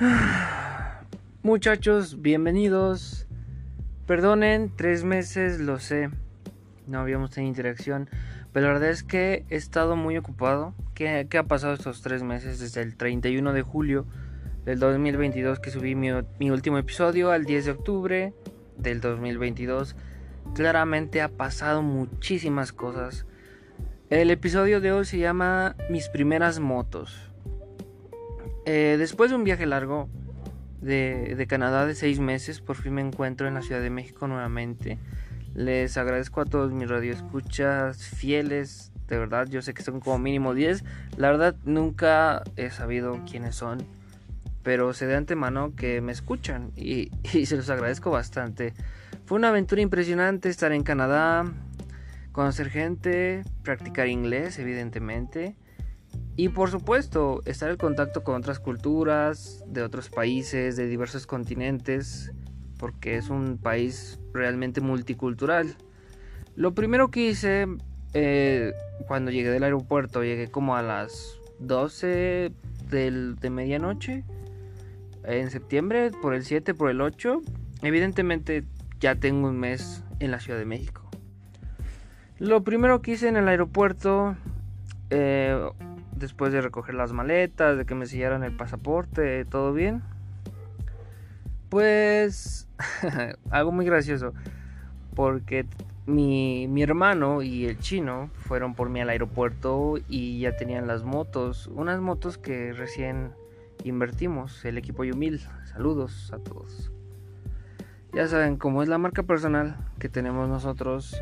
Muchachos, bienvenidos. Perdonen, tres meses, lo sé. No habíamos tenido interacción. Pero la verdad es que he estado muy ocupado. ¿Qué, ha pasado estos tres meses? Desde el 31 de julio del 2022 que subí mi, mi último episodio al 10 de octubre del 2022. Claramente ha pasado muchísimas cosas. El episodio de hoy se llama Mis primeras motos. Eh, después de un viaje largo de, Canadá de seis meses, por fin me encuentro en la Ciudad de México nuevamente. Les agradezco a todos mis radioescuchas fieles. De verdad, yo sé que son como mínimo 10. La verdad, nunca he sabido quiénes son. Pero sé de antemano que me escuchan y, y se los agradezco bastante. Fue una aventura impresionante estar en Canadá, conocer gente, practicar inglés, evidentemente. Y por supuesto, estar en contacto con otras culturas, de otros países, de diversos continentes, porque es un país realmente multicultural. Lo primero que hice eh, cuando llegué del aeropuerto, llegué como a las 12 de medianoche, en septiembre, por el 7, por el 8. Evidentemente ya tengo un mes en la Ciudad de México. Lo primero que hice en el aeropuerto, eh, después de recoger las maletas, de que me sellaran el pasaporte, todo bien. Pues algo muy gracioso, porque mi, mi, hermano y el chino fueron por mí al aeropuerto y ya tenían las motos, unas motos que recién invertimos, el equipo Yumil. Saludos a todos. Ya saben, como es la marca personal que tenemos nosotros,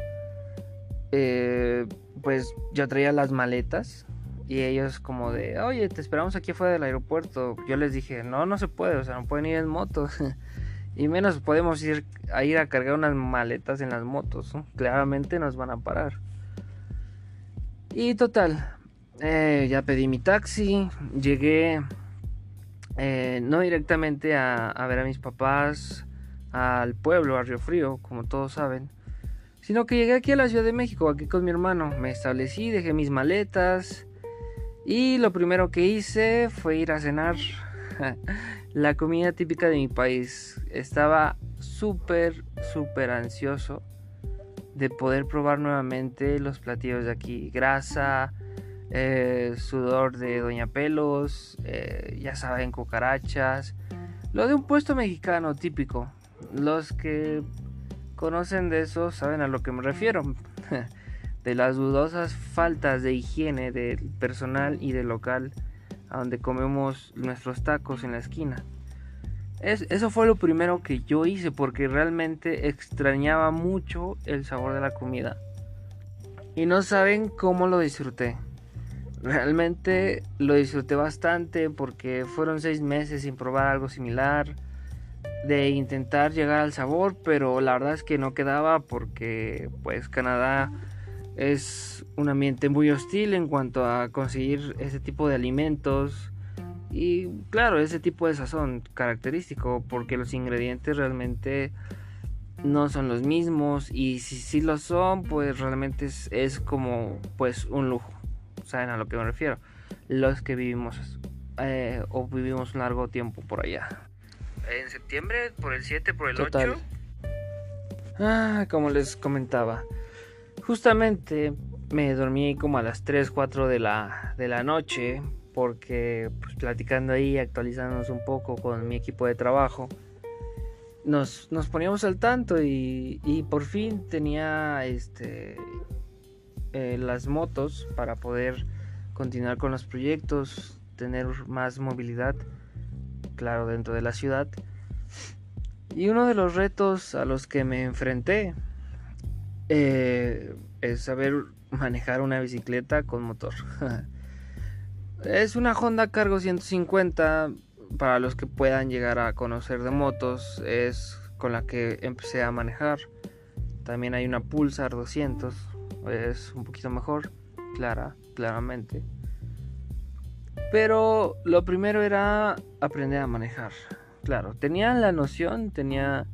eh, pues yo traía las maletas y ellos como de, oye, te esperamos aquí afuera del aeropuerto. Yo les dije, no, no se puede, o sea, no pueden ir en moto. y menos podemos ir a ir a cargar unas maletas en las motos. Claramente nos van a parar. Y total, eh, ya pedí mi taxi, llegué eh, no directamente a, a ver a mis papás, al pueblo, a Río Frío, como todos saben, sino que llegué aquí a la Ciudad de México, aquí con mi hermano. Me establecí, dejé mis maletas y lo primero que hice fue ir a cenar la comida típica de mi país. Estaba súper, súper ansioso de poder probar nuevamente los platillos de aquí. Grasa, eh, sudor de Doña Pelos, eh, ya saben, cucarachas. Lo de un puesto mexicano típico. Los que conocen de eso saben a lo que me refiero. de las dudosas faltas de higiene del personal y del local a donde comemos nuestros tacos en la esquina. eso fue lo primero que yo hice porque realmente extrañaba mucho el sabor de la comida. Y no saben cómo lo disfruté. Realmente lo disfruté bastante porque fueron seis meses sin probar algo similar de intentar llegar al sabor, pero la verdad es que no quedaba porque pues Canadá es un ambiente muy hostil en cuanto a conseguir ese tipo de alimentos y claro, ese tipo de sazón característico porque los ingredientes realmente no son los mismos y si sí lo son, pues realmente es, es, como pues un lujo. ¿Saben a lo que me refiero? Los que vivimos eh, o vivimos un largo tiempo por allá en septiembre, por el 7, por el 8. Ah, como les comentaba. Justamente me dormí como a las 3, 4 de la, de la noche. Porque pues, platicando ahí, actualizándonos un poco con mi equipo de trabajo. Nos, nos poníamos al tanto y, y por fin tenía este eh, las motos para poder continuar con los proyectos, tener más movilidad claro, dentro de la ciudad. Y uno de los retos a los que me enfrenté eh, es saber manejar una bicicleta con motor. es una Honda Cargo 150 para los que puedan llegar a conocer de motos. Es con la que empecé a manejar. También hay una Pulsar 200. Es un poquito mejor, clara, claramente. Pero lo primero era aprender a manejar. Claro, tenía la noción, tenía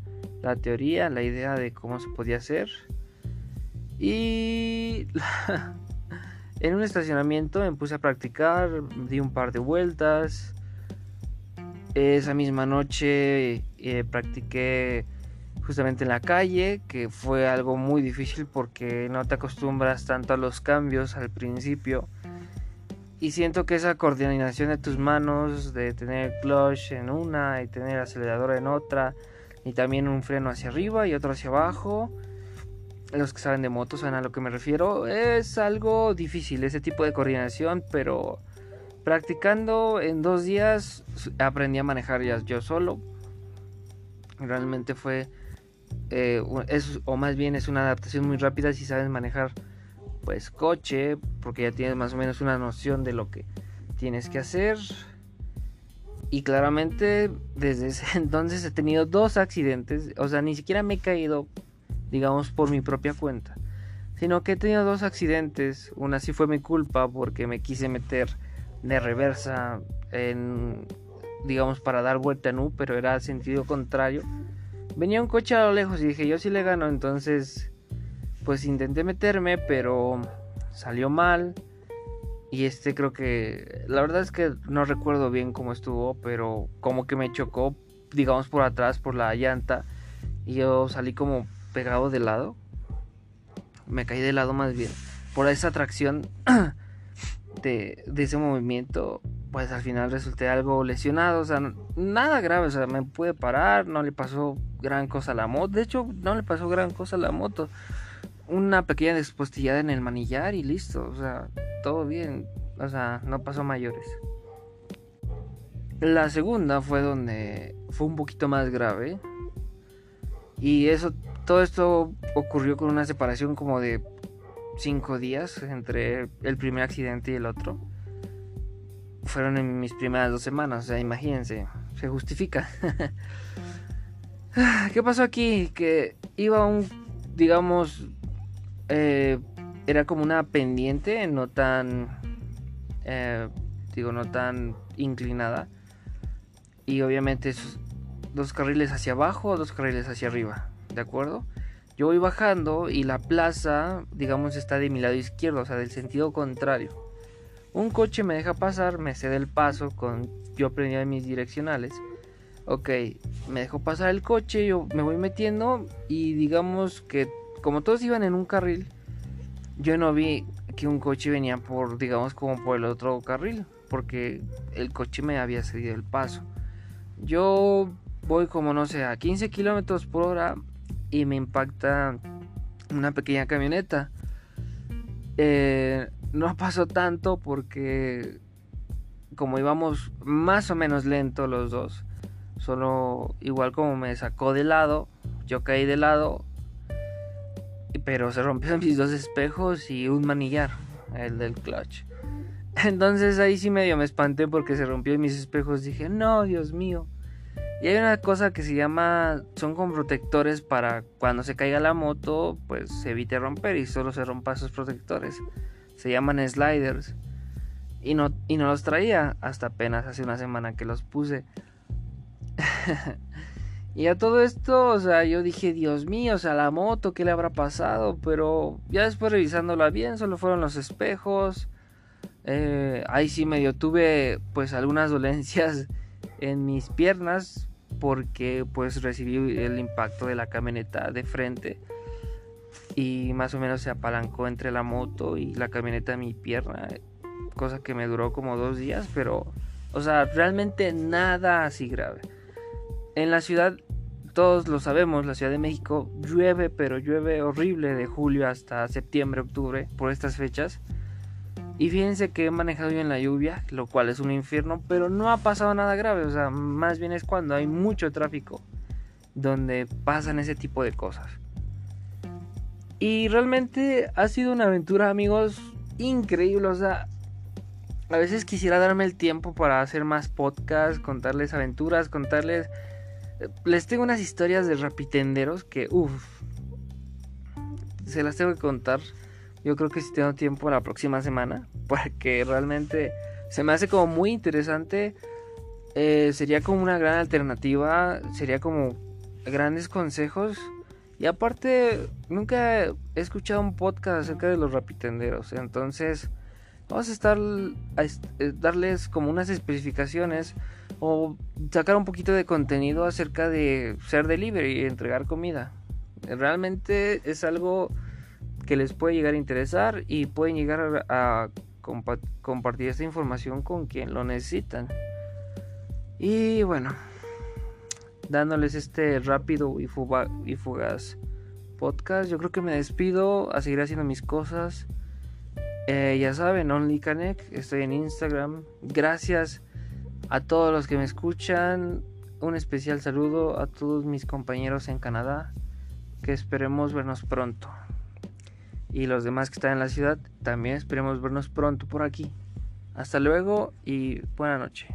la teoría, la idea de cómo se podía hacer. Y en un estacionamiento me puse a practicar, di un par de vueltas. Esa misma noche eh, practiqué justamente en la calle, que fue algo muy difícil porque no te acostumbras tanto a los cambios al principio. Y siento que esa coordinación de tus manos, de tener clutch en una y tener acelerador en otra, y también un freno hacia arriba y otro hacia abajo, los que saben de motos saben a lo que me refiero, es algo difícil ese tipo de coordinación, pero practicando en dos días aprendí a manejar ya yo solo. Realmente fue, eh, o más bien es una adaptación muy rápida si sabes manejar pues coche, porque ya tienes más o menos una noción de lo que tienes que hacer. Y claramente desde ese entonces he tenido dos accidentes, o sea, ni siquiera me he caído digamos, por mi propia cuenta. Sino que he tenido dos accidentes. Una sí fue mi culpa porque me quise meter de reversa en, digamos, para dar vuelta en U, pero era sentido contrario. Venía un coche a lo lejos y dije, yo sí le gano. Entonces, pues intenté meterme, pero salió mal. Y este creo que, la verdad es que no recuerdo bien cómo estuvo, pero como que me chocó, digamos, por atrás, por la llanta. Y yo salí como pegado de lado. Me caí de lado más bien. Por esa atracción de, ese movimiento, pues al final resulté algo lesionado. O sea, nada grave. O sea, me pude parar. No le pasó gran cosa a la moto. De hecho, no le pasó gran cosa a la moto. Una pequeña despostillada en el manillar y listo. O sea, todo bien. O sea, no pasó mayores. La segunda fue donde fue un poquito más grave. Y eso todo esto ocurrió con una separación como de cinco días entre el primer accidente y el otro. Fueron en mis primeras dos semanas, o sea, imagínense, se justifica. ¿Qué pasó aquí? Que iba un, digamos, eh, era como una pendiente, no tan, eh, digo, no tan inclinada. Y obviamente dos carriles hacia abajo, dos carriles hacia arriba. ¿De acuerdo? Yo voy bajando y la plaza, digamos, está de mi lado izquierdo, o sea, del sentido contrario. Un coche me deja pasar, me cede el paso con yo prendía mis direccionales. Ok, me dejó pasar el coche, yo me voy metiendo y digamos que como todos iban en un carril, yo no vi que un coche venía por, digamos, como por el otro carril, porque el coche me había cedido el paso. Yo voy como no sé, a 15 kilómetros por hora y me impacta una pequeña camioneta. Eh, no pasó tanto porque como íbamos más o menos lento los dos, solo igual como me sacó de lado, yo caí de lado, pero se rompieron mis dos espejos y un manillar, el del clutch. Entonces ahí sí medio me espanté porque se rompió mis espejos. Dije, no, Dios mío. Y hay una cosa que se llama, son como protectores para cuando se caiga la moto, pues se evite romper y solo se rompa esos protectores. Se llaman sliders. Y no, y no los traía hasta apenas hace una semana que los puse. y a todo esto, o sea, yo dije, Dios mío, o sea, la moto, ¿qué le habrá pasado? Pero ya después revisándola bien, solo fueron los espejos. Eh, ahí sí medio tuve pues algunas dolencias en mis piernas porque pues recibí el impacto de la camioneta de frente y más o menos se apalancó entre la moto y la camioneta de mi pierna, cosa que me duró como dos días, pero o sea, realmente nada así grave. En la ciudad, todos lo sabemos, la Ciudad de México llueve, pero llueve horrible de julio hasta septiembre, octubre, por estas fechas. Y fíjense que he manejado yo en la lluvia, lo cual es un infierno, pero no ha pasado nada grave. O sea, más bien es cuando hay mucho tráfico donde pasan ese tipo de cosas. Y realmente ha sido una aventura, amigos, increíble. O sea, a veces quisiera darme el tiempo para hacer más podcasts, contarles aventuras, contarles... Les tengo unas historias de rapitenderos que, uff, se las tengo que contar yo creo que si tengo tiempo la próxima semana, porque realmente se me hace como muy interesante. Eh, sería como una gran alternativa, sería como grandes consejos. Y aparte, nunca he escuchado un podcast acerca de los rapitenderos. Entonces, vamos a estar a eh, darles como unas especificaciones o sacar un poquito de contenido acerca de ser delivery y entregar comida. Realmente es algo que les puede llegar a interesar y pueden llegar a, compartir esta información con quien lo necesitan. Y bueno, dándoles este rápido y, fugaz podcast, yo creo que me despido a seguir haciendo mis cosas. Eh, ya saben, OnlyConnect, estoy en Instagram. Gracias a todos los que me escuchan. Un especial saludo a todos mis compañeros en Canadá. Que esperemos vernos pronto. Y los demás que están en la ciudad, también esperemos vernos pronto por aquí. Hasta luego y buena noche.